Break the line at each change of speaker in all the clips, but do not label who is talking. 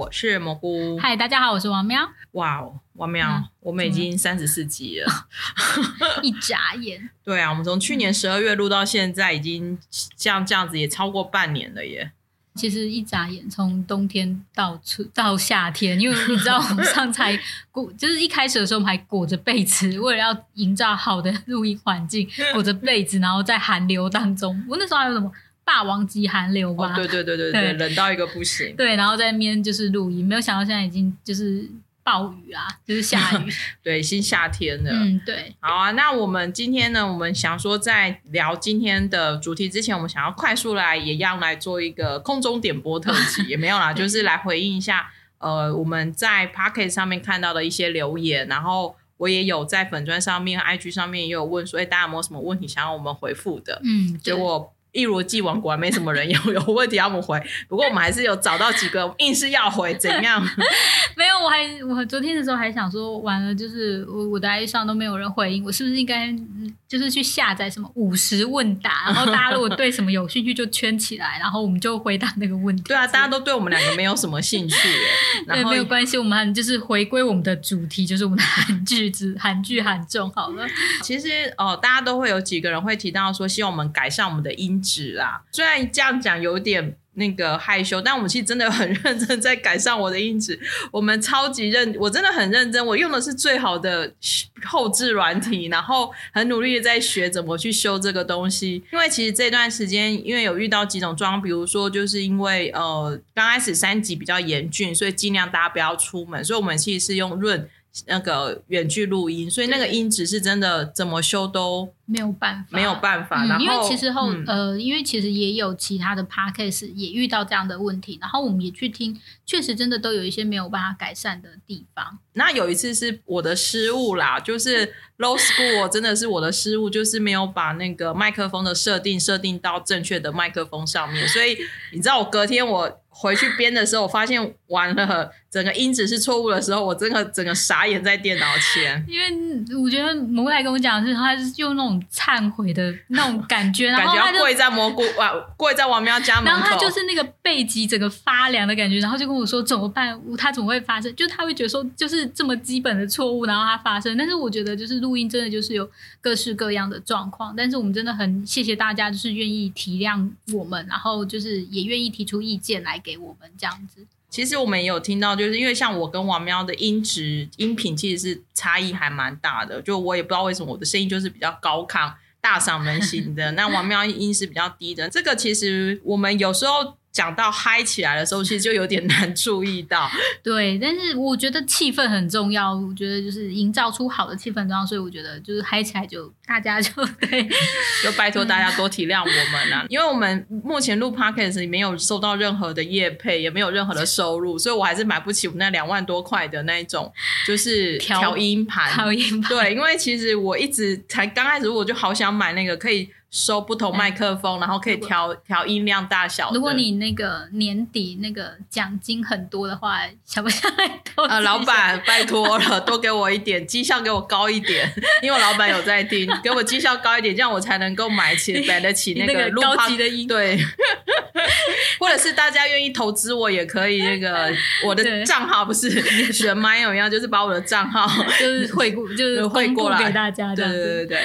我是蘑菇。
嗨，大家好，我是王喵。
哇哦，王喵，嗯、我们已经三十四集了，
一眨眼。
对啊，我们从去年十二月录到现在，已经像这样子也超过半年了耶。
其实一眨眼，从冬天到春到夏天，因为你知道我们上才裹，就是一开始的时候我们还裹着被子，为了要营造好的录音环境，裹着被子，然后在寒流当中，我那时候还有什么霸王级寒流吧？
哦、对对对对对，冷到一个不行。
对，然后在那边就是录音，没有想到现在已经就是。暴雨啊，就是下雨。
对，新夏天了。
嗯，对。
好啊，那我们今天呢，我们想说在聊今天的主题之前，我们想要快速来，也要来做一个空中点播特辑，也没有啦，就是来回应一下，呃，我们在 Podcast 上面看到的一些留言，然后我也有在粉砖上面、IG 上面也有问说，哎，大家有没有什么问题想要我们回复的？
嗯，
结果。一如既往，果然没什么人有 有问题要我们回。不过我们还是有找到几个，硬是要回，怎样？
没有，我还我昨天的时候还想说，完了，就是我我的 I 上都没有人回应，我是不是应该就是去下载什么五十问答，然后大家如果对什么有兴趣就圈起来，然后我们就回答那个问题。
对啊，大家都对我们两个没有什么兴趣耶。
对，没有关系，我们就是回归我们的主题，就是我们的韩剧之韩剧韩综好了。
其实哦，大家都会有几个人会提到说，希望我们改善我们的音。质啦，虽然这样讲有点那个害羞，但我们其实真的很认真在改善我的音质。我们超级认，我真的很认真，我用的是最好的后置软体，然后很努力的在学怎么去修这个东西。因为其实这段时间，因为有遇到几种状况，比如说就是因为呃刚开始三级比较严峻，所以尽量大家不要出门，所以我们其实是用润。那个远距录音，所以那个音质是真的怎么修都
没有办法，
没有办法。
嗯、
然后
因为其实后、
嗯、
呃，因为其实也有其他的 podcast 也遇到这样的问题，然后我们也去听，确实真的都有一些没有办法改善的地方。
那有一次是我的失误啦，就是 low school 真的是我的失误，就是没有把那个麦克风的设定设定到正确的麦克风上面，所以你知道我隔天我。回去编的时候，我发现完了，整个音质是错误的时候，我真的整个傻眼在电脑前。
因为我觉得蘑菇来跟我讲的是，他是用那种忏悔的那种感觉，然后他
感觉要跪在蘑菇啊，跪在王喵家门口，
然后他就是那个背脊整个发凉的感觉，然后就跟我说怎么办？他怎么会发生？就他会觉得说，就是这么基本的错误，然后他发生。但是我觉得，就是录音真的就是有各式各样的状况，但是我们真的很谢谢大家，就是愿意体谅我们，然后就是也愿意提出意见来给。给我们这样子，
其实我们也有听到，就是因为像我跟王喵的音质、音频其实是差异还蛮大的。就我也不知道为什么我的声音就是比较高亢、大嗓门型的，那王喵音是比较低的。这个其实我们有时候。讲到嗨起来的时候，其实就有点难注意到。
对，但是我觉得气氛很重要。我觉得就是营造出好的气氛重要，所以我觉得就是嗨起来就大家就 对，
就拜托大家多体谅我们啊！因为我们目前录 Podcast 里没有收到任何的业配，也没有任何的收入，所以我还是买不起我们那两万多块的那一种，就是调音盘。
调音盘。
对，因为其实我一直才刚开始，我就好想买那个可以。收不同麦克风，然后可以调调音量大小。
如果你那个年底那个奖金很多的话，想不想来投？
呃，老板拜托了，多给我一点 绩效，给我高一点，因为我老板有在听，给我绩效高一点，这样我才能够买起买得起那个录
高级的音。
对，或者是大家愿意投资我也可以，那个我的账号不是选麦友一样，就是把我的账号
就是汇过，就是汇过来给大家。
对对对对，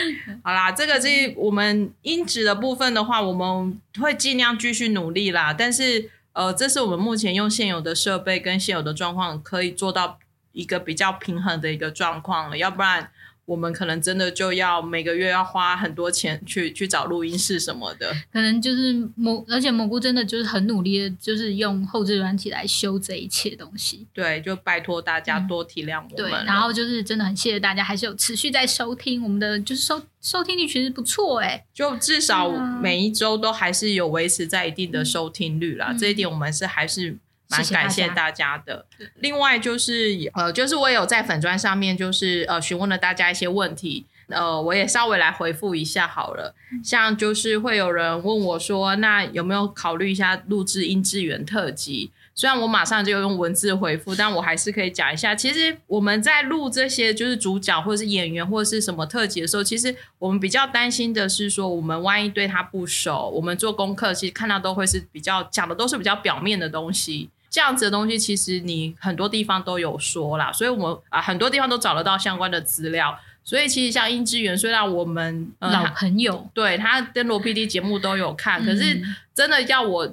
好啦，这个是我们。音质的部分的话，我们会尽量继续努力啦。但是，呃，这是我们目前用现有的设备跟现有的状况，可以做到一个比较平衡的一个状况了。要不然。我们可能真的就要每个月要花很多钱去去找录音室什么的，
可能就是蘑，而且蘑菇真的就是很努力的，就是用后置软体来修这一切东西。
对，就拜托大家多体谅我们。
嗯。对，然后就是真的很谢谢大家，还是有持续在收听我们的，就是收收听率其实不错哎，
就至少每一周都还是有维持在一定的收听率啦。嗯、这一点我们是还是。蛮感谢大家的。
谢谢家。
另外就是呃，就是我也有在粉砖上面，就是呃询问了大家一些问题，呃，我也稍微来回复一下好了。像就是会有人问我说，那有没有考虑一下录制音质源特辑？虽然我马上就用文字回复，但我还是可以讲一下。其实我们在录这些就是主角或者是演员或者是什么特辑的时候，其实我们比较担心的是说，我们万一对他不熟，我们做功课其实看到都会是比较讲的都是比较表面的东西。这样子的东西，其实你很多地方都有说啦，所以我们啊很多地方都找得到相关的资料。所以其实像音之源，虽然我们、
呃、老朋友
对他跟罗 PD 节目都有看，嗯、可是真的要我。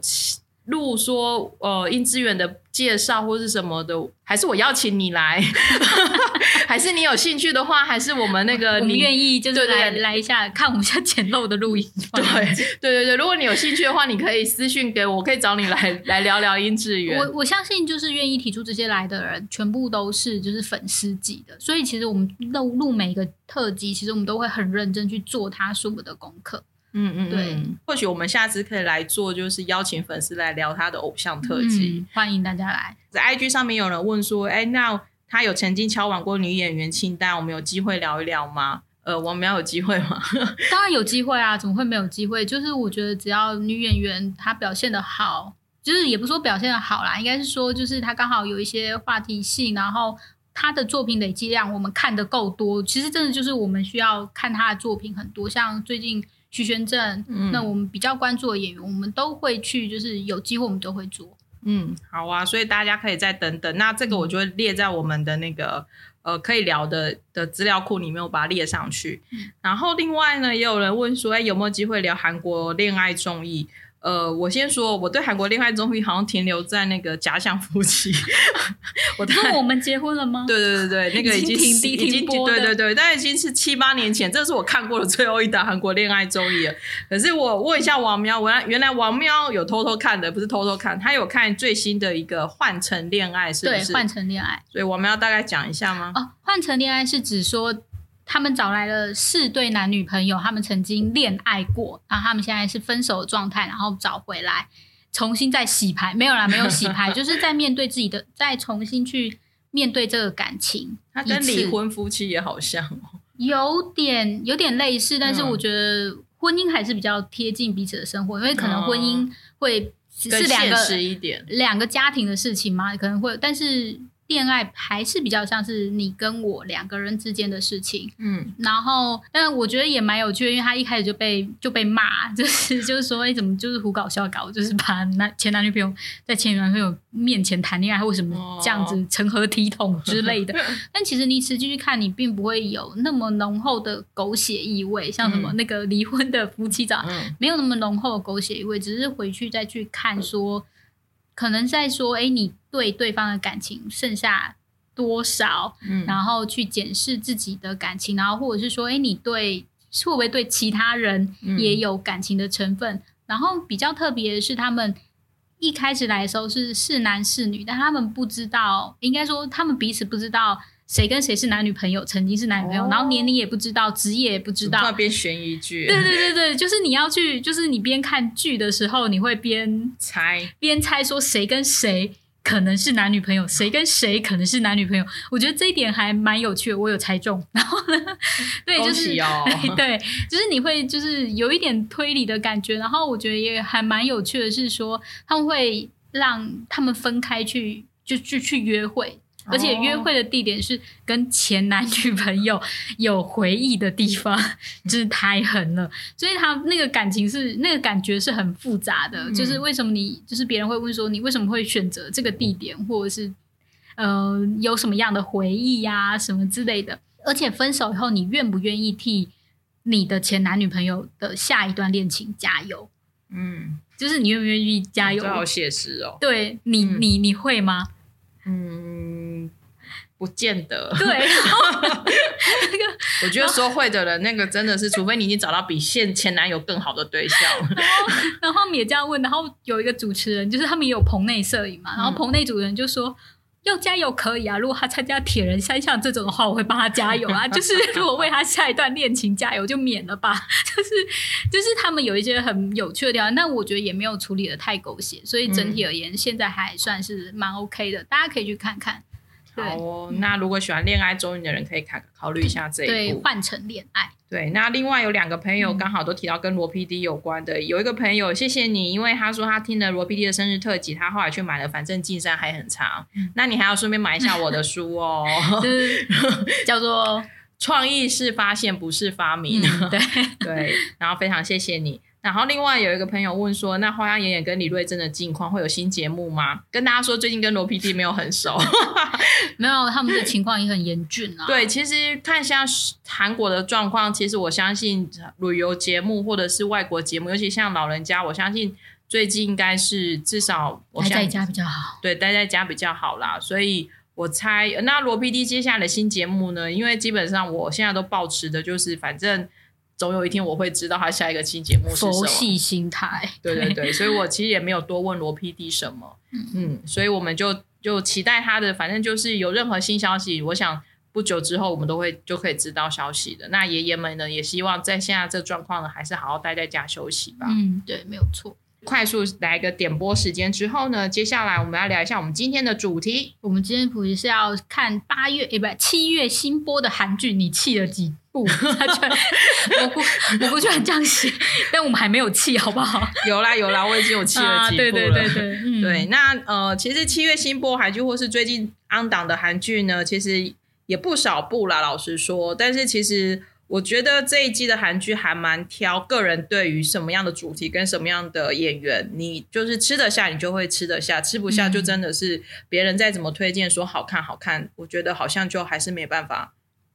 录说呃，莺之源的介绍或是什么的，还是我邀请你来，还是你有兴趣的话，还是我们那个 你
愿意就是来来一下看我们家简陋的录音。
对对对对，如果你有兴趣的话，你可以私信给我，我可以找你来 来聊聊莺之源。
我我相信就是愿意提出这些来的人，全部都是就是粉丝级的，所以其实我们录录每一个特辑，其实我们都会很认真去做他书的功课。
嗯嗯，对，或许我们下次可以来做，就是邀请粉丝来聊他的偶像特辑。
嗯，欢迎大家来。
在 IG 上面有人问说，哎，那他有曾经敲碗过女演员清单，我们有机会聊一聊吗？呃，我们要有机会吗？
当然有机会啊，怎么会没有机会？就是我觉得只要女演员她表现的好，就是也不说表现的好啦，应该是说就是她刚好有一些话题性，然后她的作品累积量我们看的够多，其实真的就是我们需要看她的作品很多，像最近。徐玄正，嗯，那我们比较关注的演员，我们都会去，就是有机会我们都会做。
嗯，好啊，所以大家可以再等等。那这个我就会列在我们的那个呃可以聊的的资料库里面，我把它列上去。嗯，然后另外呢，也有人问说，哎，有没有机会聊韩国恋爱综艺？呃，我先说，我对韩国恋爱综艺好像停留在那个假想夫妻。
我那我们结婚了吗？
对对对对，那个已经已经，已经对对对，但已经是七八年前，这是我看过的最后一档韩国恋爱综艺了。可是我问一下王喵，我原来王喵有偷偷看的，不是偷偷看，他有看最新的一个《换乘恋爱》，是不是？
对，《换乘恋爱》。
所以我们要大概讲一下吗？
哦，《换乘恋爱》是指说。他们找来了四对男女朋友，他们曾经恋爱过，然后他们现在是分手的状态，然后找回来，重新再洗牌，没有啦，没有洗牌，就是在面对自己的，再重新去面对这个感情。
他跟离婚夫妻也好像哦，
有点有点类似，但是我觉得婚姻还是比较贴近彼此的生活，因为可能婚姻会是两个两个家庭的事情嘛，可能会，但是。恋爱还是比较像是你跟我两个人之间的事情，嗯，然后，但我觉得也蛮有趣的，因为他一开始就被就被骂，就是就是说，哎，怎么就是胡搞笑搞，就是把男前男女朋友在前男朋友面前谈恋爱，为什么这样子成何体统之类的。哦、但其实你实际去看，你并不会有那么浓厚的狗血意味，像什么那个离婚的夫妻照，嗯、没有那么浓厚的狗血意味，只是回去再去看说。可能在说，哎，你对对方的感情剩下多少？嗯，然后去检视自己的感情，然后或者是说，哎，你对会不会对其他人也有感情的成分？嗯，然后比较特别的是，他们一开始来的时候是是男是女，但他们不知道，应该说他们彼此不知道。谁跟谁是男女朋友？曾经是男女朋友，哦、然后年龄也不知道，职业也不知道。
边悬疑剧。
对对对对，就是你要去，就是你边看剧的时候，你会边猜，边猜说谁跟谁可能是男女朋友，谁跟谁可能是男女朋友。我觉得这一点还蛮有趣的，我有猜中。然后呢，对，就是
哦，
对，就是你会就是有一点推理的感觉。然后我觉得也还蛮有趣的是说，他们会让他们分开去，就去去约会。而且约会的地点是跟前男女朋友有回忆的地方，就是太狠了。所以他那个感情是那个感觉是很复杂的。嗯、就是为什么你就是别人会问说你为什么会选择这个地点，或者是呃有什么样的回忆呀、啊、什么之类的。而且分手以后，你愿不愿意替你的前男女朋友的下一段恋情加油？嗯，就是你愿不愿意加油？
好写实哦。
对你，嗯、你你会吗？
嗯，不见得。
对，那个，
我觉得说会的人，那个真的是，除非你已经找到比现前男友更好的对象。
然后，然后他们也这样问。然后有一个主持人，就是他们也有棚内摄影嘛。然后棚内主持人就说：“要加油可以啊，如果他参加铁人三项这种的话，我会帮他加油啊。就是如果为他下一段恋情加油，就免了吧。就是就是他们有一些很有趣的地方，但我觉得也没有处理的太狗血，所以整体而言，现在还算是蛮 OK 的，大家可以去看看。”
好哦，嗯、那如果喜欢恋爱综艺的人，可以考考虑一下这一部。
对，换成恋爱。
对，那另外有两个朋友刚好都提到跟罗 PD 有关的，嗯、有一个朋友谢谢你，因为他说他听了罗 PD 的生日特辑，他后来去买了，反正进山还很长。嗯、那你还要顺便买一下我的书哦，
叫 做《
创意是发现，不是发明》。
嗯、对
对，然后非常谢谢你。然后另外有一个朋友问说，那花样演演跟李瑞珍的近况会有新节目吗？跟大家说，最近跟罗 PD 没有很熟，
没有，他们的情况也很严峻啊。
对，其实看一下韩国的状况，其实我相信旅游节目或者是外国节目，尤其像老人家，我相信最近应该是至少我
待在家比较好。
对，待在家比较好啦。所以我猜，那罗 PD 接下来的新节目呢？因为基本上我现在都保持的就是，反正。总有一天我会知道他下一个期节目是什么。佛
系心态，
对对对，所以我其实也没有多问罗 PD 什么，嗯，嗯，所以我们就就期待他的，反正就是有任何新消息，我想不久之后我们都会就可以知道消息的。那爷爷们呢，也希望在现在这状况呢，还是好好待在家休息吧。
嗯，对，没有错。
快速来个点播时间之后呢，接下来我们要聊一下我们今天的主题。
我们今天主题是要看八月，诶，不，七月新播的韩剧，你弃了几部？他居然，我不，我不居然这样写，但我们还没有气，好不好？
有啦有啦，我已经有气了几部了。啊、对对对对，
嗯、
对。那呃，其实七月新播韩剧或是最近 on 档的韩剧呢，其实也不少部啦。老实说，但是其实。我觉得这一季的韩剧还蛮挑，个人对于什么样的主题跟什么样的演员，你就是吃得下，你就会吃得下；吃不下，就真的是别人再怎么推荐说好看好看，我觉得好像就还是没办法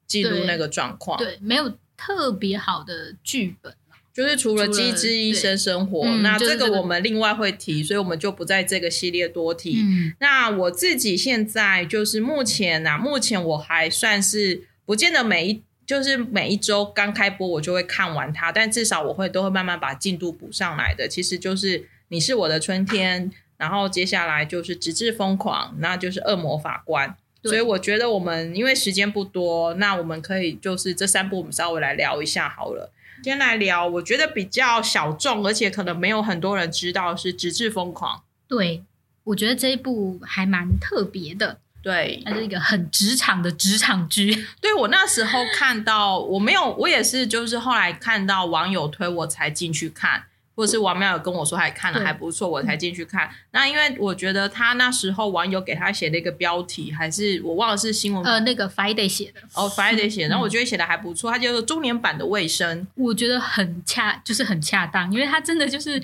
记录那个状况。
对，没有特别好的剧本，
就是除了《机智医生生活》，那这个我们另外会提，所以我们就不在这个系列多提。嗯、那我自己现在就是目前啊，目前我还算是不见得每一。就是每一周刚开播，我就会看完它，但至少我会都会慢慢把进度补上来的。其实就是你是我的春天，然后接下来就是直至疯狂，那就是恶魔法官。对所以我觉得我们因为时间不多，那我们可以就是这三部我们稍微来聊一下好了。先来聊，我觉得比较小众，而且可能没有很多人知道是直至疯狂。
对，我觉得这一部还蛮特别的。
对，
它是一个很职场的职场剧。
对，我那时候看到，我没有，我也是，就是后来看到网友推，我才进去看，或者是王妙有跟我说还看了还不错，我才进去看。那因为我觉得他那时候网友给他写了一个标题，还是我忘了是新闻
呃那个 Friday 写的
哦 Friday 写的，然后我觉得写的还不错，他就是中年版的卫生，
我觉得很恰，就是很恰当，因为他真的就是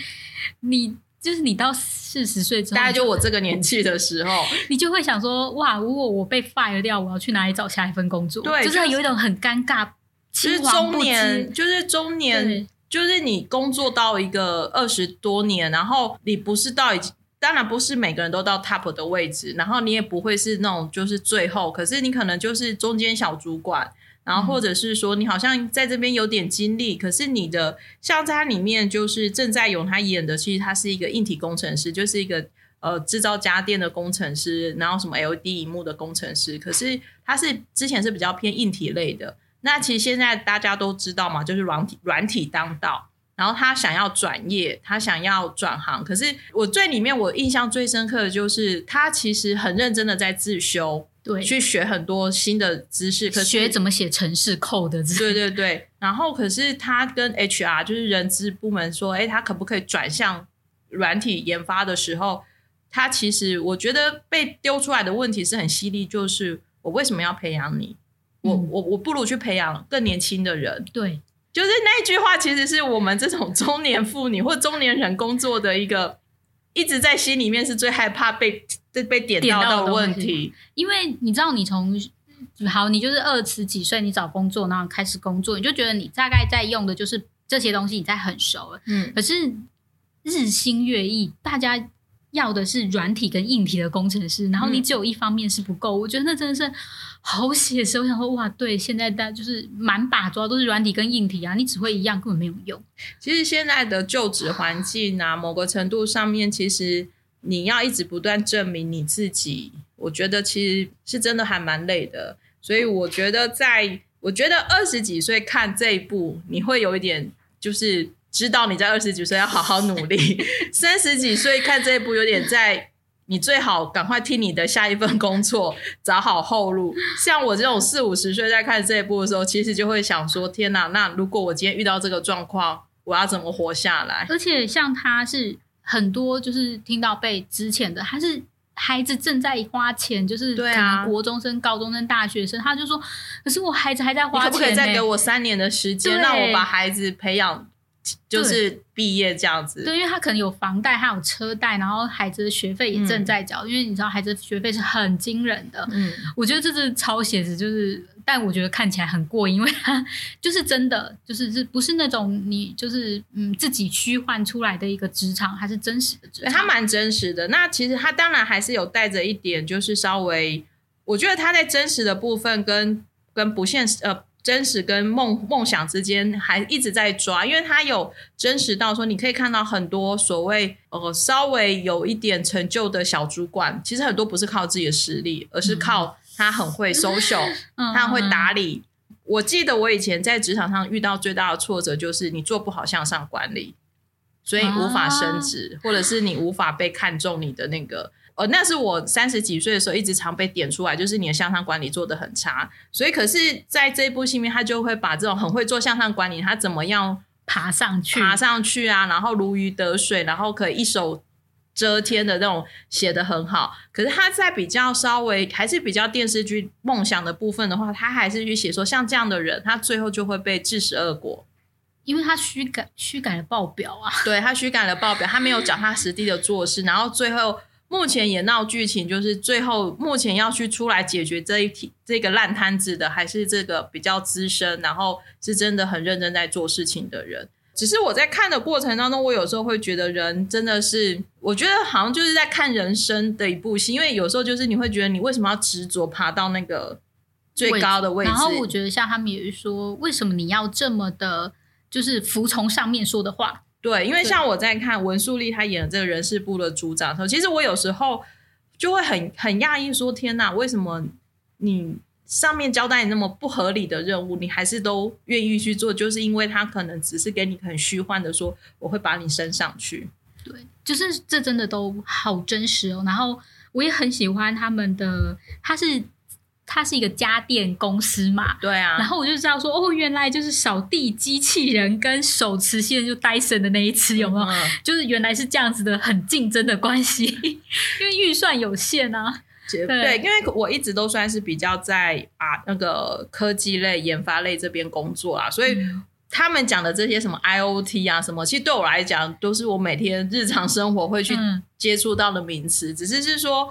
你。就是你到四十岁之后，
大概就我这个年纪的时候，
你就会想说：哇，如果我被 fire 掉，我要去哪里找下一份工作？对，就是有一种很尴尬。
其实中年就是中年，对就是你工作到一个二十多年，然后你不是到已经，当然不是每个人都到 top 的位置，然后你也不会是那种就是最后，可是你可能就是中间小主管。然后或者是说，你好像在这边有点经历，可是你的像在它里面就是郑在勇他演的，其实他是一个硬体工程师，就是一个呃制造家电的工程师，然后什么 LED 萤幕的工程师。可是他是之前是比较偏硬体类的，那其实现在大家都知道嘛，就是软体软体当道。然后他想要转业，他想要转行，可是我最里面我印象最深刻的就是他其实很认真的在自修。对，去学很多新的知识，可是
学怎么写城市 code 的。
对对对，然后可是他跟 HR 就是人资部门说，哎，他可不可以转向软体研发的时候，他其实我觉得被丢出来的问题是很犀利，就是我为什么要培养你？嗯、我我我不如去培养更年轻的人。
对，
就是那一句话，其实是我们这种中年妇女或中年人工作的一个。一直在心里面是最害怕被被点到的问题，
因为你知道，你从好，你就是二十几岁，你找工作，然后开始工作，你就觉得你大概在用的就是这些东西，你在很熟了。嗯，可是日新月异，大家。要的是软体跟硬体的工程师，然后你只有一方面是不够，嗯、我觉得那真的是好写实。我想说，哇，对，现在大家就是满把抓都是软体跟硬体啊，你只会一样根本没有用。
其实现在的就职环境啊，某个程度上面，其实你要一直不断证明你自己，我觉得其实是真的还蛮累的。所以我觉得在，在我觉得二十几岁看这一部，你会有一点就是。知道你在二十几岁要好好努力，三十几岁看这一部有点在，你最好赶快替你的下一份工作 找好后路。像我这种四五十岁在看这一部的时候，其实就会想说：天哪，那如果我今天遇到这个状况，我要怎么活下来？
而且像他是很多就是听到被之前的，他是孩子正在花钱，就是可能国中生、高中生、大学生，他就说：可是我孩子还在花钱，
可不可以再给我三年的时间，让我把孩子培养？就是毕业这样子。
对，因为他可能有房贷，还有车贷，然后孩子的学费也正在缴。嗯、因为你知道，孩子的学费是很惊人的。嗯，我觉得这是超写实，就是，但我觉得看起来很过瘾，因为他就是真的，就是是不是那种你就是嗯自己虚幻出来的一个职场，还是真实的职场？
他蛮真实的。那其实他当然还是有带着一点，就是稍微，我觉得他在真实的部分跟跟不现实呃。真实跟梦梦想之间还一直在抓，因为他有真实到说，你可以看到很多所谓呃稍微有一点成就的小主管，其实很多不是靠自己的实力，而是靠他很会 social，嗯，他很会 打理。我记得我以前在职场上遇到最大的挫折就是你做不好向上管理，所以无法升职，或者是你无法被看中你的那个。呃，那是我三十几岁的时候，一直常被点出来，就是你的向上管理做的很差。所以，可是在这一部戏里面，他就会把这种很会做向上管理，他怎么样
爬上去，
爬上去啊，然后如鱼得水，然后可以一手遮天的那种写的很好。可是他在比较稍微还是比较电视剧梦想的部分的话，他还是去写说，像这样的人，他最后就会被致使恶果，
因为他虚改虚改了报表啊。
对，他虚改了报表，他没有脚踏实地的做事，然后最后。目前也闹剧情就是最后目前要去出来解决这一题这个烂摊子的，还是这个比较资深，然后是真的很认真在做事情的人。只是我在看的过程当中，我有时候会觉得人真的是，我觉得好像就是在看人生的一部戏，因为有时候就是你会觉得你为什么要执着爬到那个最高的位置？
然后我觉得像他们也是说，为什么你要这么的，就是服从上面说的话？
对，因为像我在看文素丽她演的这个人事部的组长的时候，其实我有时候就会很很讶异，说天哪，为什么你上面交代你那么不合理的任务，你还是都愿意去做？就是因为他可能只是给你很虚幻的说，我会把你升上去。
对，就是这真的都好真实哦。然后我也很喜欢他们的，他是。它是一个家电公司嘛，
对啊，
然后我就知道说，哦，原来就是扫地机器人跟手持线就戴森的那一次有没有？嗯、就是原来是这样子的，很竞争的关系，因为预算有限啊。
对，对，因为我一直都算是比较在啊那个科技类研发类这边工作啊，所以他们讲的这些什么 IoT 啊什么，其实对我来讲都是我每天日常生活会去接触到的名词，嗯、只是是说。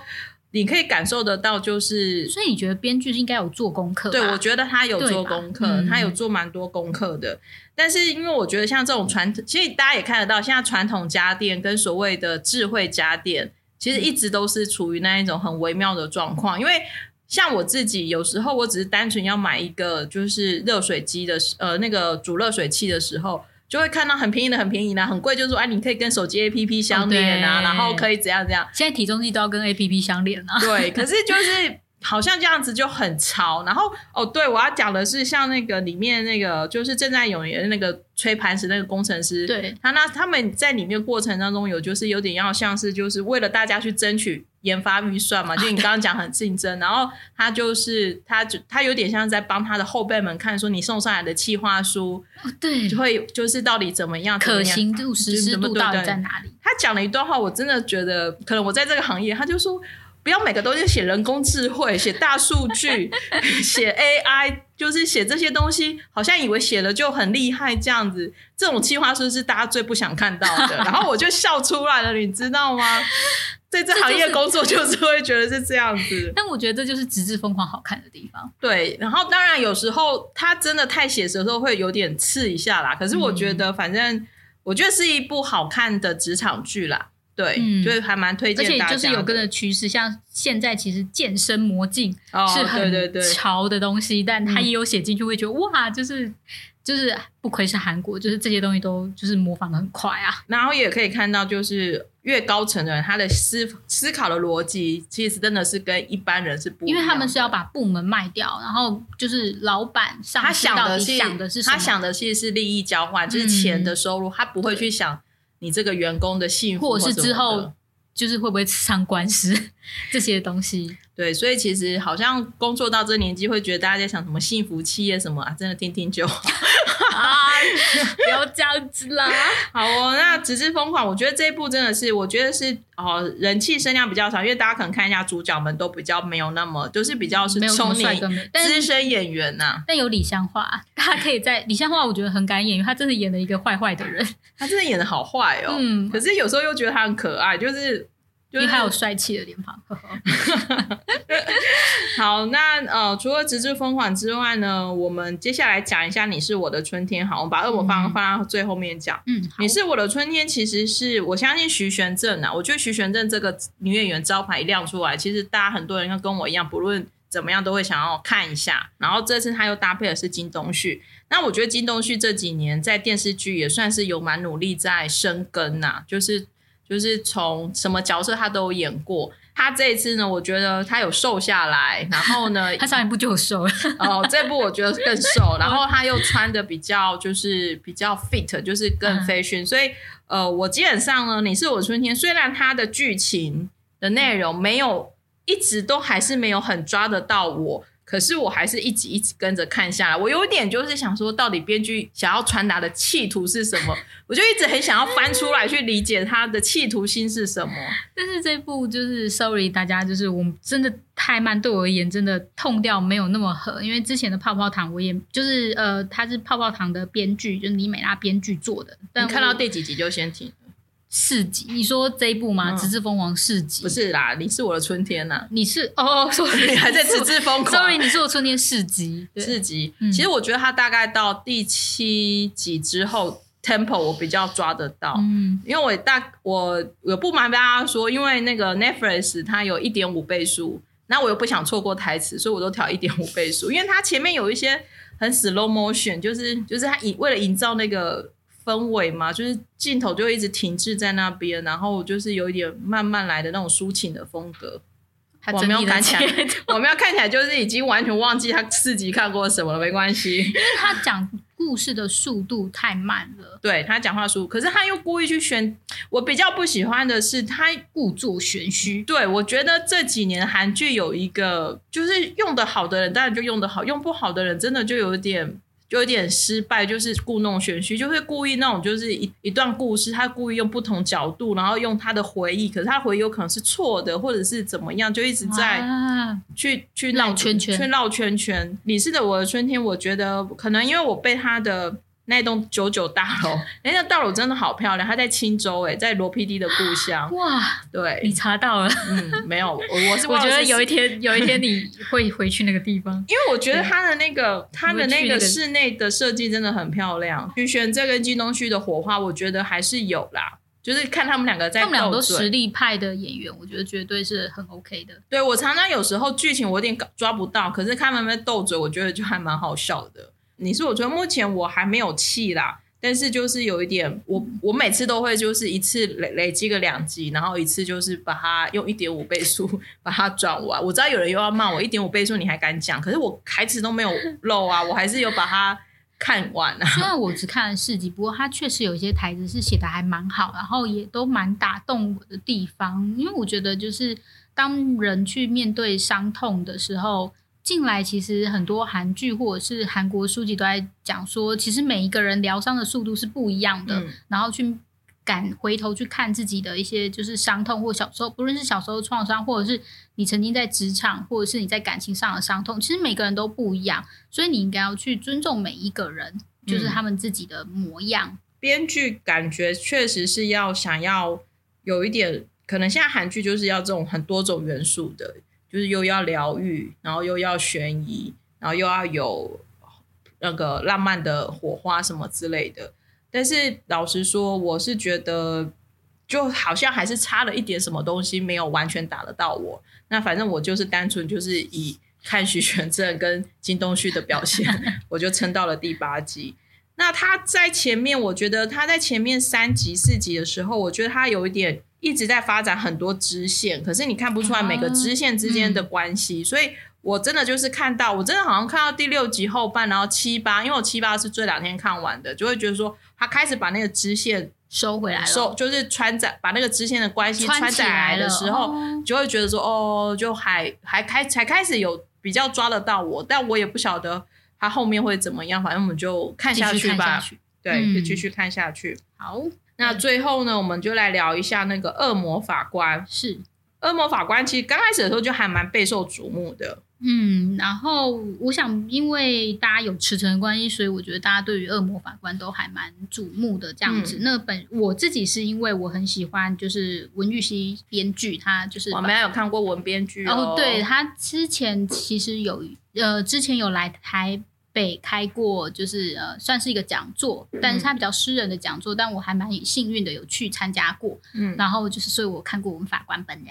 你可以感受得到，就是
所以你觉得编剧应该有做功课？
对，我觉得他有做功课，嗯、他有做蛮多功课的。但是因为我觉得像这种传统，其实大家也看得到，现在传统家电跟所谓的智慧家电，其实一直都是处于那一种很微妙的状况。因为像我自己，有时候我只是单纯要买一个就是热水机的，呃，那个煮热水器的时候。就会看到很便宜的，很便宜的，很贵，就是说，哎、啊，你可以跟手机 APP 相连啊，哦、然后可以怎样怎样。
现在体重计都要跟 APP 相连啊。
对，可是就是好像这样子就很潮。然后哦，对，我要讲的是像那个里面那个就是正在永年那个吹盘石那个工程师，
对，
他那他们在里面过程当中有就是有点要像是就是为了大家去争取。研发预算嘛，就你刚刚讲很竞争，然后他就是他就他有点像在帮他的后辈们看，说你送上来的企划书，
对，
就会就是到底怎么样，
可行度、实施度到底在哪里？
他讲了一段话，我真的觉得可能我在这个行业，他就说不要每个都是写人工智慧、写大数据、写 AI，就是写这些东西，好像以为写了就很厉害这样子。这种计划书是大家最不想看到的，然后我就笑出来了，你知道吗？在这行业工作就是会觉得是这样子，
但我觉得这就是极致疯狂好看的地方。
对，然后当然有时候他真的太写实的时候会有点刺一下啦。可是我觉得，反正我觉得是一部好看的职场剧啦。对，嗯、就是还蛮推荐。
而且就是有跟着趋势，像现在其实健身魔镜是很潮的东西，哦、对对对，但他也有写进去，会觉得哇，就是。就是不愧是韩国，就是这些东西都就是模仿的很快啊。
然后也可以看到，就是越高层的人，他的思思考的逻辑，其实真的是跟一般人是不一样。
因为他们是要把部门卖掉，然后就是老板上他想的是想的是
他想的其实是利益交换，就是钱的收入，嗯、他不会去想你这个员工的幸福或，
者是之后就是会不会吃上官司 这些东西。
对，所以其实好像工作到这年纪，会觉得大家在想什么幸福企业什么啊，真的听听就好。
啊，不要这样子啦。
好哦，那《只是疯狂》，我觉得这一部真的是，我觉得是哦，人气声量比较少，因为大家可能看一下主角们都比较没有那么，就是比较是聪明资深演员呐、啊。
但有李香化，他可以在李香化，我觉得很敢演，因为他真的演了一个坏坏的人，
他真的演的好坏哦。嗯，可是有时候又觉得他很可爱，就是。
因为他有帅气的脸庞。
好，那呃，除了《直至疯狂》之外呢，我们接下来讲一下《你是我的春天》。好，我们把恶魔放、嗯、放到最后面讲。嗯，《你是我的春天》其实是我相信徐玄正啊，我觉得徐玄正这个女演员招牌一亮出来，其实大家很多人跟我一样，不论怎么样都会想要看一下。然后这次他又搭配的是金东旭，那我觉得金东旭这几年在电视剧也算是有蛮努力在生根呐、啊，就是。就是从什么角色他都有演过，他这一次呢，我觉得他有瘦下来，然后呢，
他上一部就有瘦了，
哦，这部我觉得更瘦，然后他又穿的比较就是比较 fit，就是更 fashion，、嗯、所以呃，我基本上呢，你是我春天，虽然他的剧情的内容没有一直都还是没有很抓得到我。可是我还是一集一集跟着看下来，我有点就是想说，到底编剧想要传达的企图是什么？我就一直很想要翻出来去理解他的企图心是什么。
但是这部就是，sorry，大家就是我真的太慢，对我而言真的痛掉没有那么狠，因为之前的泡泡糖我也就是呃，他是泡泡糖的编剧，就是李美拉编剧做的。但
你看到第几集就先停。
四集，你说这一部吗？嗯《直至疯狂》四集？
不是啦，你是我的春天呐、啊。
你是哦，说你
还在《直至疯狂》
？Sorry，你是我春天四集，
四集。其实我觉得它大概到第七集之后、嗯、，tempo 我比较抓得到。嗯，因为我大我我不瞒大家说，因为那个 Netflix 它有一点五倍速，那我又不想错过台词，所以我都调一点五倍速。因为它前面有一些很 slow motion，就是就是它以为了营造那个。氛围嘛，就是镜头就一直停滞在那边，然后就是有一点慢慢来的那种抒情的风格。我没有看起来，我没有看起来就是已经完全忘记他四集看过什么了，没关系。因为
他讲故事的速度太慢了，
对他讲话速度，可是他又故意去选。我比较不喜欢的是他
故作玄虚。
对，我觉得这几年韩剧有一个，就是用的好的人当然就用的好，用不好的人真的就有点。就有点失败，就是故弄玄虚，就会故意那种，就是一一段故事，他故意用不同角度，然后用他的回忆，可是他回忆有可能是错的，或者是怎么样，就一直在去去绕圈圈，去绕圈圈。李是的，我的春天，我觉得可能因为我被他的。那栋九九大楼，那栋大楼真的好漂亮，它在青州诶，在罗 PD 的故乡。哇，对，
你查到了？
嗯，没有，我我是 我
觉得有一天 有一天你会回去那个地方，
因为我觉得它的那个它的那个室内的设计真的很漂亮。徐玄这跟金东旭的火花，我觉得还是有啦，就是看他们两个在，他们两个都
实力派的演员，我觉得绝对是很 OK 的。
对，我常常有时候剧情我有点抓不到，可是看他们在斗嘴，我觉得就还蛮好笑的。你是我觉得目前我还没有气啦，但是就是有一点，我我每次都会就是一次累累积个两集，然后一次就是把它用一点五倍速 把它转完。我知道有人又要骂我一点五倍速你还敢讲，可是我台词都没有漏啊，我还是有把它看完啊。
虽然我只看了四集，不过它确实有一些台词是写的还蛮好，然后也都蛮打动我的地方，因为我觉得就是当人去面对伤痛的时候。近来其实很多韩剧或者是韩国书籍都在讲说，其实每一个人疗伤的速度是不一样的，嗯、然后去敢回头去看自己的一些就是伤痛或小时候，不论是小时候创伤，或者是你曾经在职场，或者是你在感情上的伤痛，其实每个人都不一样，所以你应该要去尊重每一个人，就是他们自己的模样。嗯、
编剧感觉确实是要想要有一点，可能现在韩剧就是要这种很多种元素的。就是又要疗愈，然后又要悬疑，然后又要有那个浪漫的火花什么之类的。但是老实说，我是觉得就好像还是差了一点什么东西，没有完全打得到我。那反正我就是单纯就是以看徐玄振跟金东旭的表现，我就撑到了第八集。那他在前面，我觉得他在前面三集四集的时候，我觉得他有一点。一直在发展很多支线，可是你看不出来每个支线之间的关系，啊嗯、所以我真的就是看到，我真的好像看到第六集后半，然后七八，因为我七八是这两天看完的，就会觉得说他开始把那个支线
收回来了，
收就是穿在把那个支线的关系穿起来的时候，就会觉得说哦，就还还开才开始有比较抓得到我，但我也不晓得。他后面会怎么样？反正我们就看下去吧。
去
对，
嗯、
就继续看下去。
好，
那最后呢，我们就来聊一下那个恶魔法官。
是
恶魔法官，其实刚开始的时候就还蛮备受瞩目的。
嗯，然后我想，因为大家有驰骋的关系，所以我觉得大家对于恶魔法官都还蛮瞩目的这样子。嗯、那本我自己是因为我很喜欢，就是文玉熙编剧，他就是
我没有看过文编剧哦。
哦，对，他之前其实有呃，之前有来台北开过，就是呃，算是一个讲座，但是他比较私人的讲座，嗯、但我还蛮幸运的有去参加过。嗯，然后就是，所以我看过我们法官本人。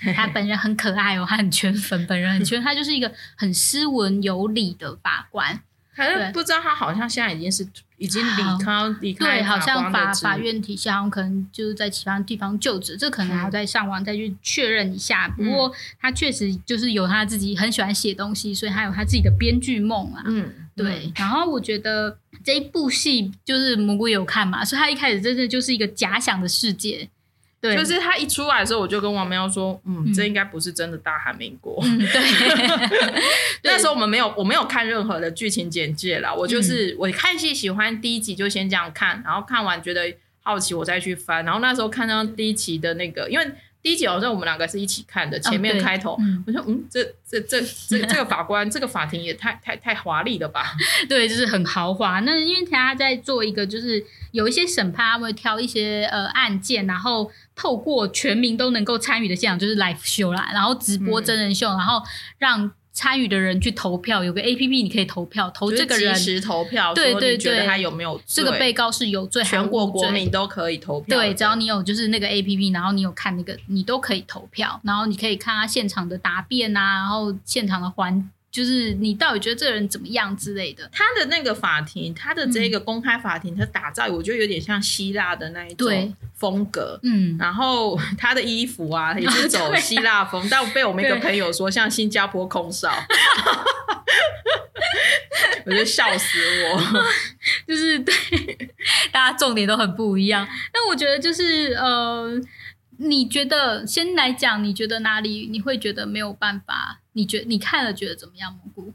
他本人很可爱哦，他很圈粉，本人很圈，他就是一个很斯文有礼的法官。
可是不知道他好像现在已经是已经离开离开
对，好像法法院体系好像可能就是在其他地方就职，这可能还要再上网再去确认一下。不过他确实就是有他自己很喜欢写东西，所以他有他自己的编剧梦啊。嗯，对。然后我觉得这一部戏就是蘑菇也有看嘛，所以他一开始真的就是一个假想的世界。对，
就是他一出来的时候，我就跟王喵说：“嗯，嗯这应该不是真的大韩民国。嗯”对，那时候我们没有，我没有看任何的剧情简介啦。我就是、嗯、我看戏喜欢第一集就先这样看，然后看完觉得好奇，我再去翻。然后那时候看到第一集的那个，因为。第一集好像我们两个是一起看的，前面开头，哦嗯、我说嗯，这这这这这个法官这个法庭也太太太华丽了吧？
对，就是很豪华。那因为他在做一个，就是有一些审判，他会挑一些呃案件，然后透过全民都能够参与的现场，就是 live show 啦，然后直播真人秀，嗯、然后让。参与的人去投票，有个 A P P 你可以投票，投这个人
投票，对对对，觉得他有没有
这个被告是有罪，
全国国民都可以投票。
对，只要你有就是那个 A P P，然后你有看那个，你都可以投票，然后你可以看他现场的答辩啊，然后现场的环。就是你到底觉得这个人怎么样之类的？
他的那个法庭，他的这个公开法庭，他打造，我觉得有点像希腊的那一种风格。嗯，然后他的衣服啊 也是走希腊风，但我被我们一个朋友说像新加坡空少，我就笑死我。
就是对，大家重点都很不一样。但我觉得就是呃。你觉得先来讲，你觉得哪里你会觉得没有办法？你觉你看了觉得怎么样？蘑菇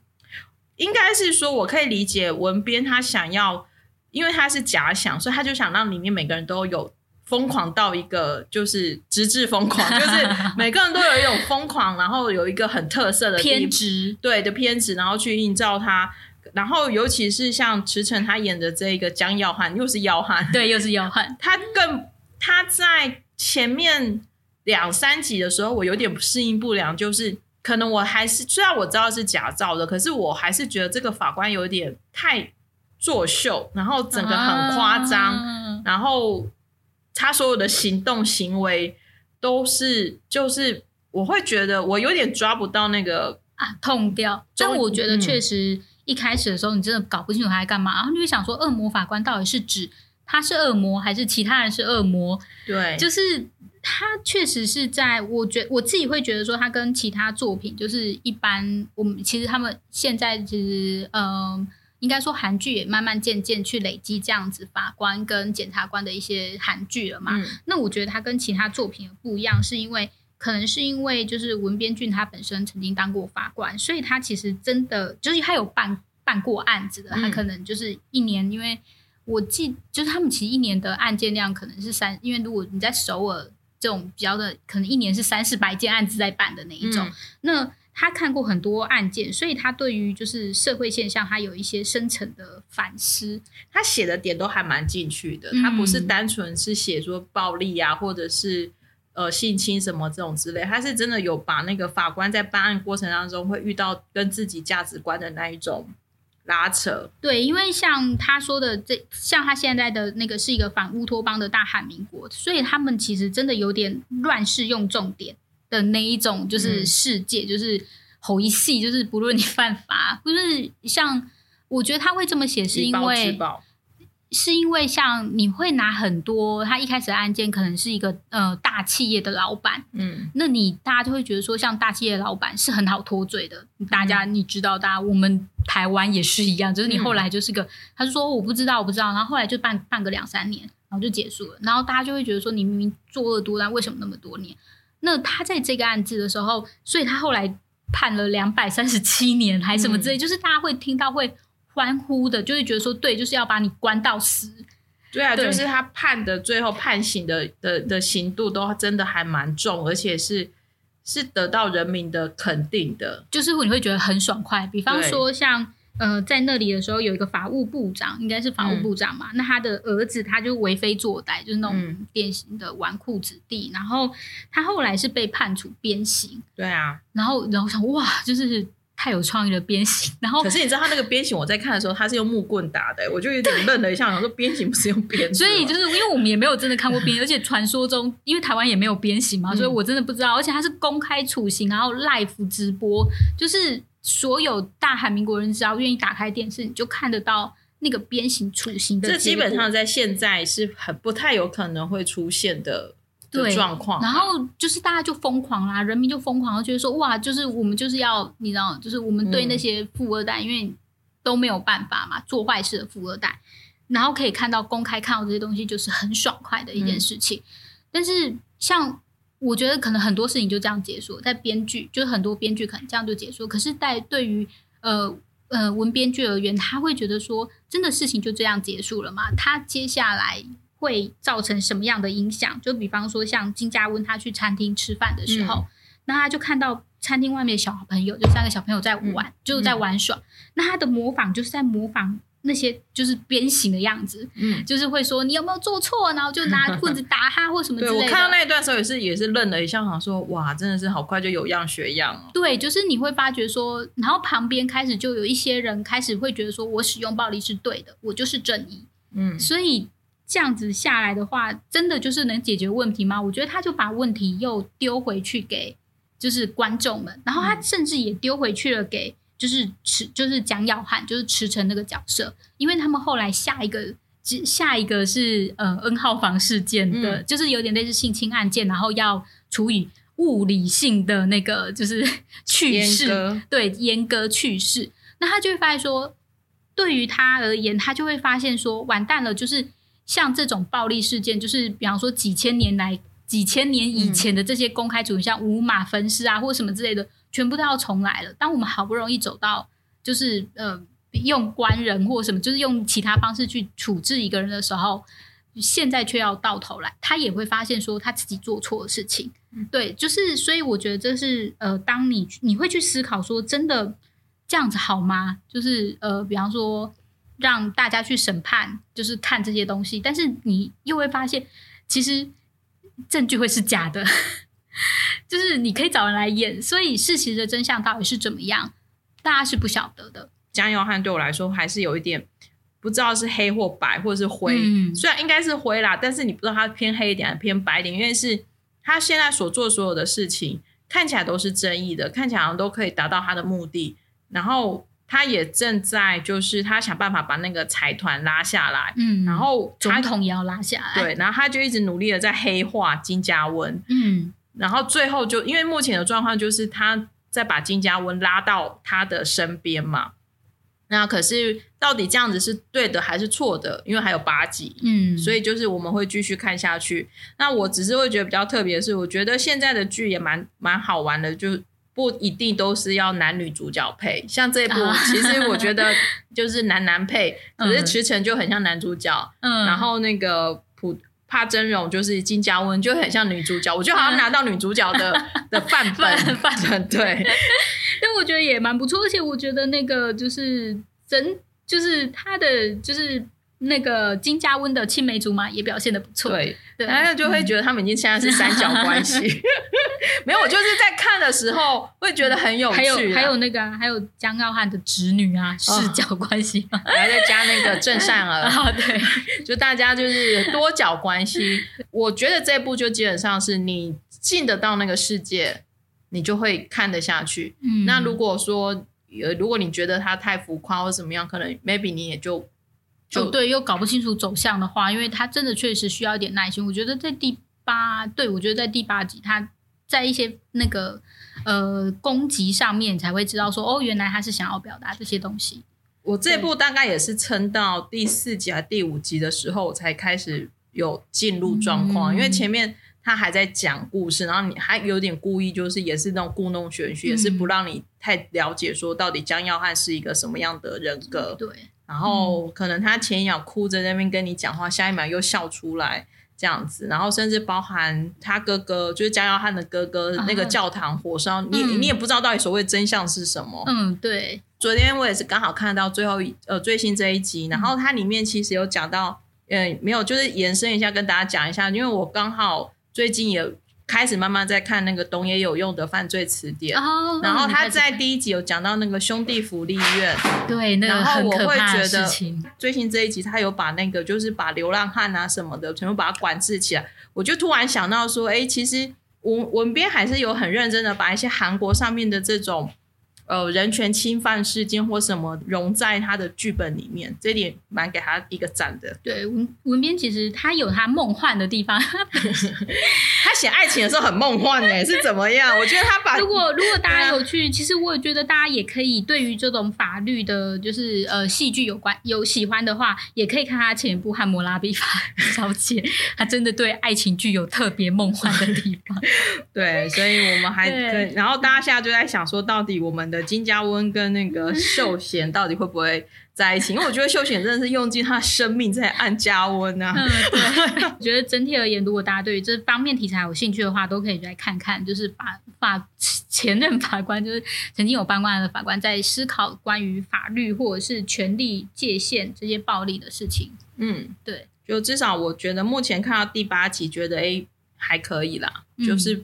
应该是说，我可以理解文编他想要，因为他是假想，所以他就想让里面每个人都有疯狂到一个就是直至疯狂，就是每个人都有一种疯狂，然后有一个很特色的
偏执，
对的偏执，然后去映照他。然后尤其是像池骋他演的这个江耀汉，又是耀汉，
对，又是耀汉，
他更他在。前面两三集的时候，我有点适应不良，就是可能我还是虽然我知道是假造的，可是我还是觉得这个法官有点太作秀，然后整个很夸张，啊、然后他所有的行动行为都是就是我会觉得我有点抓不到那个
啊痛掉，但我觉得确实一开始的时候你真的搞不清楚他在干嘛，然后你会想说恶魔法官到底是指。他是恶魔还是其他人是恶魔？
对，
就是他确实是在，我觉我自己会觉得说，他跟其他作品就是一般，我们其实他们现在其实，嗯、呃，应该说韩剧也慢慢渐渐去累积这样子法官跟检察官的一些韩剧了嘛。嗯、那我觉得它跟其他作品不一样，是因为可能是因为就是文编俊他本身曾经当过法官，所以他其实真的就是他有办办过案子的，他可能就是一年因为。我记就是他们其实一年的案件量可能是三，因为如果你在首尔这种比较的，可能一年是三四百件案子在办的那一种。嗯、那他看过很多案件，所以他对于就是社会现象，他有一些深层的反思。
他写的点都还蛮进去的，他不是单纯是写说暴力啊，或者是呃性侵什么这种之类，他是真的有把那个法官在办案过程当中会遇到跟自己价值观的那一种。拉扯
对，因为像他说的这，像他现在的那个是一个反乌托邦的大汉民国，所以他们其实真的有点乱世用重点的那一种，就是世界，嗯、就是吼一戏，就是不论你犯法，不是像我觉得他会这么写，是因为。是因为像你会拿很多，他一开始的案件可能是一个呃大企业的老板，嗯，那你大家就会觉得说，像大企业的老板是很好脱罪的。大家你知道，大家我们台湾也是一样，就是你后来就是个，他就说我不知道，我不知道，然后后来就办办个两三年，然后就结束了，然后大家就会觉得说，你明明作恶多端，为什么那么多年？那他在这个案子的时候，所以他后来判了两百三十七年还什么之类，就是大家会听到会。欢呼的，就会觉得说对，就是要把你关到死。
对啊，对就是他判的最后判刑的的的刑度都真的还蛮重，而且是是得到人民的肯定的，
就是你会觉得很爽快。比方说像呃在那里的时候，有一个法务部长，应该是法务部长嘛，嗯、那他的儿子他就为非作歹，就是那种典型的纨绔子弟，嗯、然后他后来是被判处鞭刑。
对啊，
然后然后想哇，就是。太有创意的鞭刑，然后
可是你知道他那个鞭刑，我在看的时候，他是用木棍打的，我就有点愣了一下，想说鞭刑不是用鞭，
所以就是因为我们也没有真的看过鞭，而且传说中因为台湾也没有鞭刑嘛，所以我真的不知道，而且他是公开处刑，然后 live 直播，就是所有大韩民国人只要愿意打开电视，你就看得到那个鞭刑处刑的。
这基本上在现在是很不太有可能会出现的。
对
状况，
然后就是大家就疯狂啦，人民就疯狂，就觉得说哇，就是我们就是要你知道，就是我们对那些富二代，嗯、因为都没有办法嘛，做坏事的富二代，然后可以看到公开看到这些东西，就是很爽快的一件事情。嗯、但是像我觉得可能很多事情就这样结束，在编剧就是很多编剧可能这样就结束，可是，在对于呃呃文编剧而言，他会觉得说，真的事情就这样结束了吗？他接下来。会造成什么样的影响？就比方说，像金家温他去餐厅吃饭的时候，嗯、那他就看到餐厅外面的小朋友，就三个小朋友在玩，嗯、就是在玩耍。嗯、那他的模仿就是在模仿那些就是鞭刑的样子，嗯，就是会说你有没有做错，然后就拿棍子打他或什么 之类的。
对，我看到那一段时候也是也是愣了一下，想说哇，真的是好快就有样学样哦。
对，就是你会发觉说，然后旁边开始就有一些人开始会觉得说，我使用暴力是对的，我就是正义，嗯，所以。这样子下来的话，真的就是能解决问题吗？我觉得他就把问题又丢回去给就是观众们，然后他甚至也丢回去了给就是池就是蒋耀汉就是池诚那个角色，因为他们后来下一个下一个是呃 N 号房事件的，嗯、就是有点类似性侵案件，然后要处以物理性的那个就是 去世，哥对阉割去世，那他就会发现说，对于他而言，他就会发现说完蛋了，就是。像这种暴力事件，就是比方说几千年来、几千年以前的这些公开处刑，像五马分尸啊，或什么之类的，全部都要重来了。当我们好不容易走到，就是呃，用官人或什么，就是用其他方式去处置一个人的时候，现在却要到头来，他也会发现说他自己做错的事情。对，就是所以我觉得这是呃，当你你会去思考说，真的这样子好吗？就是呃，比方说。让大家去审判，就是看这些东西，但是你又会发现，其实证据会是假的，就是你可以找人来演，所以事实的真相到底是怎么样，大家是不晓得的。
江耀汉对我来说还是有一点不知道是黑或白，或者是灰，嗯、虽然应该是灰啦，但是你不知道他偏黑一点还是偏白一点，因为是他现在所做所有的事情看起来都是正义的，看起来好像都可以达到他的目的，然后。他也正在，就是他想办法把那个财团拉下来，嗯，然后
总统也要拉下来，
对，然后他就一直努力的在黑化金家温，嗯，然后最后就因为目前的状况就是他在把金家温拉到他的身边嘛，那可是到底这样子是对的还是错的？因为还有八集，嗯，所以就是我们会继续看下去。那我只是会觉得比较特别的是，我觉得现在的剧也蛮蛮好玩的，就。不一定都是要男女主角配，像这一部，其实我觉得就是男男配，可是池诚就很像男主角，嗯，然后那个普帕真容就是金家温就很像女主角，我就好像拿到女主角的 的范本，范本 对，
但我觉得也蛮不错，而且我觉得那个就是真就是他的就是。那个金家温的青梅竹马也表现的不错，
对，对，然后就会觉得他们已经现在是三角关系。没有，我就是在看的时候会觉得很有趣。还
有还有那个还有江耀汉的侄女啊，视角关系，
然后再加那个郑善儿，对，就大家就是多角关系。我觉得这部就基本上是你进得到那个世界，你就会看得下去。嗯，那如果说呃，如果你觉得他太浮夸或怎么样，可能 maybe 你也就。
就对，又搞不清楚走向的话，因为他真的确实需要一点耐心。我觉得在第八，对，我觉得在第八集，他在一些那个呃攻击上面才会知道说，哦，原来他是想要表达这些东西。
我这部大概也是撑到第四集还第五集的时候，我才开始有进入状况，嗯、因为前面他还在讲故事，然后你还有点故意，就是也是那种故弄玄虚，嗯、也是不让你太了解说到底江耀汉是一个什么样的人格。
对，
然后可能他前一秒哭着在那边跟你讲话，下一秒又笑出来这样子，然后甚至包含他哥哥，就是江耀汉的哥哥，那个教堂火烧，嗯、你你也不知道到底所谓真相是什么。
嗯，对。昨
天我也是刚好看到最后一呃最新这一集，然后它里面其实有讲到，呃，没有，就是延伸一下跟大家讲一下，因为我刚好。最近也开始慢慢在看那个懂也有用的犯罪词典，oh, 然后他在第一集有讲到那个兄弟福利院，
对，那个很可怕的事情。
最新这一集他有把那个就是把流浪汉啊什么的全部把它管制起来，我就突然想到说，哎，其实文文编还是有很认真的把一些韩国上面的这种。呃，人权侵犯事件或什么融在他的剧本里面，这点蛮给他一个赞的。
对，文文编其实他有他梦幻的地方，
他写爱情的时候很梦幻哎，是怎么样？我觉得他把
如果如果大家有去，其实我也觉得大家也可以对于这种法律的，就是呃戏剧有关有喜欢的话，也可以看他前一部《汉谟拉比法 小姐》，他真的对爱情剧有特别梦幻的地方。
对，所以我们还可以，然后大家现在就在想说，到底我们的。金家温跟那个秀贤到底会不会在一起？因为我觉得秀贤真的是用尽他的生命在按家温啊。
嗯，对。我觉得整体而言，如果大家对于这方面题材有兴趣的话，都可以来看看。就是法法前任法官，就是曾经有办过案的法官，在思考关于法律或者是权力界限这些暴力的事情。
嗯，
对。
就至少我觉得目前看到第八集，觉得哎还可以啦，就是。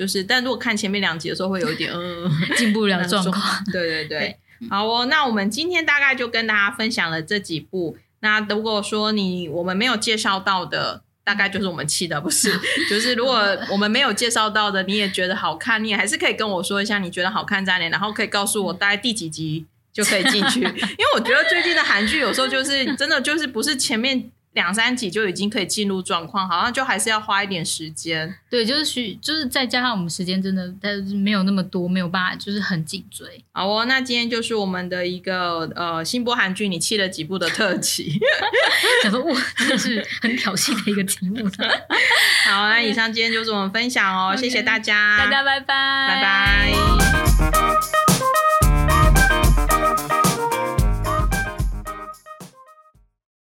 嗯就是，但如果看前面两集的时候，会有一点嗯
进不了 状
况。对对对，好哦。那我们今天大概就跟大家分享了这几部。那如果说你我们没有介绍到的，大概就是我们气的不是。就是如果我们没有介绍到的，你也觉得好看，你也还是可以跟我说一下，你觉得好看在哪里，然后可以告诉我大概第几集就可以进去。因为我觉得最近的韩剧有时候就是真的就是不是前面。两三集就已经可以进入状况，好像就还是要花一点时间。
对，就是需，就是再加上我们时间真的，但是没有那么多，没有办法，就是很紧追。
好哦，那今天就是我们的一个呃新播韩剧，你气了几部的特辑。
想说哇，真的是很挑衅的一个题目。
好，那以上今天就是我们分享哦.谢谢大家，
大家拜拜，
拜拜。